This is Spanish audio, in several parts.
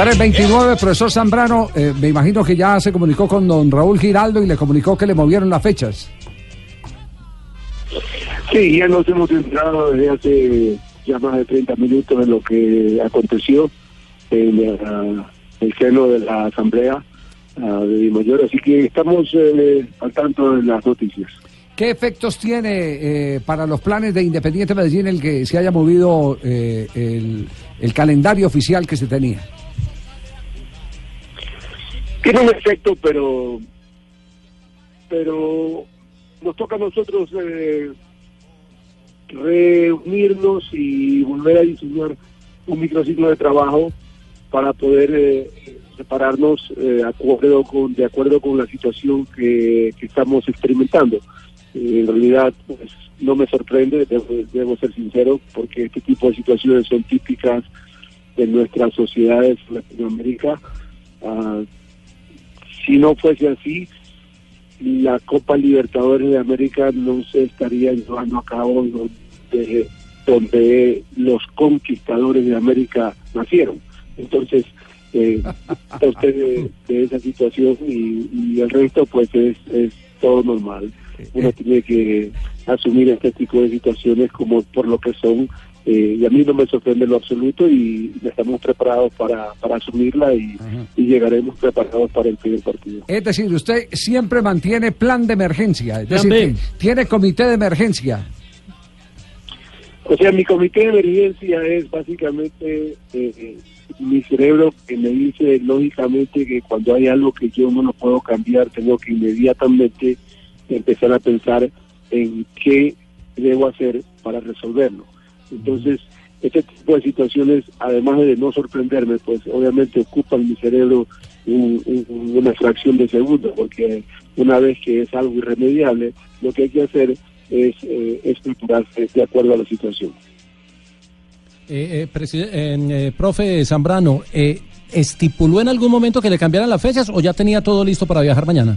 Estar el 29, profesor Zambrano, eh, me imagino que ya se comunicó con don Raúl Giraldo y le comunicó que le movieron las fechas. Sí, ya nos hemos entrado desde hace ya más de 30 minutos en lo que aconteció en uh, el seno de la Asamblea uh, de Mayor, así que estamos eh, al tanto de las noticias. ¿Qué efectos tiene eh, para los planes de Independiente Medellín el que se haya movido eh, el, el calendario oficial que se tenía? Tiene un efecto, pero pero nos toca a nosotros eh, reunirnos y volver a diseñar un microciclo de trabajo para poder eh, separarnos eh, acuerdo con, de acuerdo con la situación que, que estamos experimentando. Eh, en realidad, pues, no me sorprende, debo, debo ser sincero, porque este tipo de situaciones son típicas de nuestras sociedades Latinoamérica. Ah, si no fuese así, la Copa Libertadores de América no se estaría llevando a cabo donde, donde los conquistadores de América nacieron. Entonces, eh, usted de, de esa situación y, y, el resto pues es, es todo normal. Uno tiene que asumir este tipo de situaciones como por lo que son eh, y a mí no me sorprende en lo absoluto y estamos preparados para, para asumirla y, y, llegaremos preparados para el primer partido. Es decir, usted siempre mantiene plan de emergencia, es decir, tiene comité de emergencia. O sea, mi comité de emergencia es básicamente eh, mi cerebro que me dice lógicamente que cuando hay algo que yo no lo puedo cambiar, tengo que inmediatamente empezar a pensar en qué debo hacer para resolverlo. Entonces, este tipo de situaciones, además de no sorprenderme, pues obviamente ocupan mi cerebro un, un, una fracción de segundo, porque una vez que es algo irremediable, lo que hay que hacer es eh, estructurarse de acuerdo a la situación. Eh, eh, profe Zambrano, ¿estipuló en algún momento que le cambiaran las fechas o ya tenía todo listo para viajar mañana?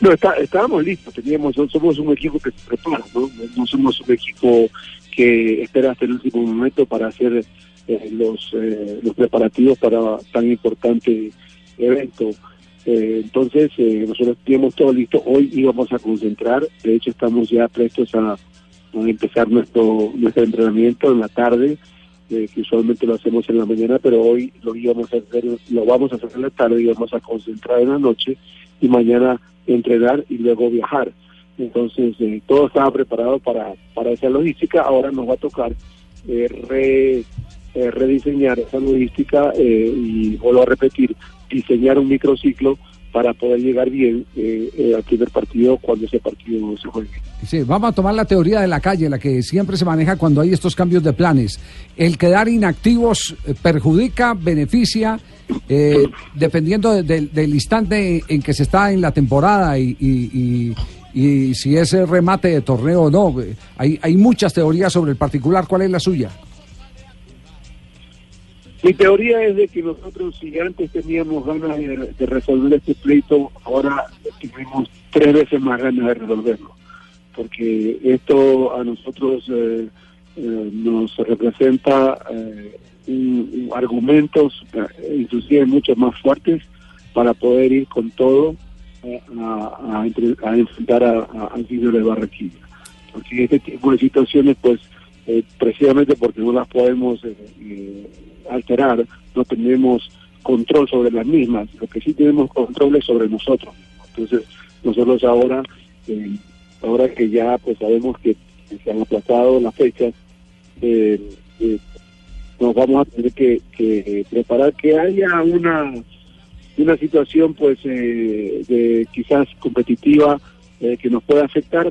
No, está, estábamos listos, teníamos, somos un equipo que se prepara, ¿no? No somos un equipo que espera hasta el último momento para hacer eh, los, eh, los preparativos para tan importante evento. Eh, entonces, nosotros teníamos todo listo. Hoy íbamos a concentrar. De hecho, estamos ya prestos a, a empezar nuestro, nuestro entrenamiento en la tarde, que usualmente lo hacemos en la mañana, pero hoy lo íbamos a hacer, lo vamos a hacer en la tarde y vamos a concentrar en la noche y mañana entrenar y luego viajar. Entonces, eh, todo estaba preparado para, para esa logística. Ahora nos va a tocar eh, re, eh, rediseñar esa logística y, vuelvo a repetir, diseñar un microciclo para poder llegar bien al primer partido cuando ese partido se juegue. Sí, vamos a tomar la teoría de la calle, la que siempre se maneja cuando hay estos cambios de planes. El quedar inactivos perjudica, beneficia, eh, dependiendo de, de, del instante en que se está en la temporada y, y, y, si es remate de torneo o no. Hay, hay muchas teorías sobre el particular. ¿Cuál es la suya? Mi teoría es de que nosotros, si antes teníamos ganas de, resolver este pleito, ahora tuvimos tres veces más ganas de resolverlo. Porque esto a nosotros eh, eh, nos representa eh, un, argumentos, inclusive mucho más fuertes, para poder ir con todo a, a, a, a enfrentar al vídeo de Barranquilla. Porque este tipo de situaciones, pues, eh, precisamente porque no las podemos eh, eh, alterar, no tenemos control sobre las mismas, lo que sí tenemos control es sobre nosotros. Entonces, nosotros ahora, eh, ahora que ya pues sabemos que se han aplazado las fechas, nos vamos a tener que, que, preparar que haya una una situación pues de quizás competitiva que nos pueda afectar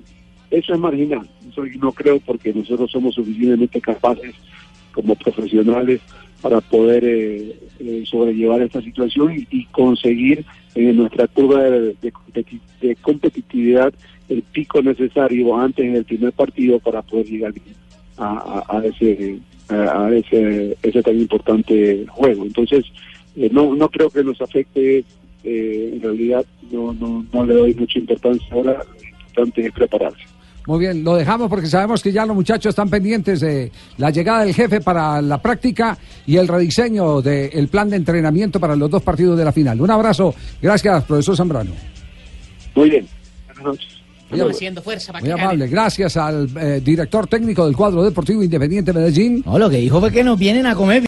eso es marginal. Eso no creo porque nosotros somos suficientemente capaces como profesionales para poder eh, eh, sobrellevar esta situación y, conseguir en nuestra curva de, de, competitividad el pico necesario antes del primer partido para poder llegar a, a, ese a ese, ese tan importante juego. Entonces, eh, no, no creo que nos afecte, en realidad no, no, no le doy mucha importancia ahora, lo importante es prepararse. Muy bien, lo dejamos porque sabemos que ya los muchachos están pendientes de la llegada del jefe para la práctica y el rediseño del plan de entrenamiento para los dos partidos de la final. Un abrazo. Gracias, profesor Zambrano. Muy bien. Buenas Muy, fuerza muy amable. Gracias al eh, director técnico del cuadro deportivo Independiente Medellín. No, lo que dijo fue que nos vienen a comer.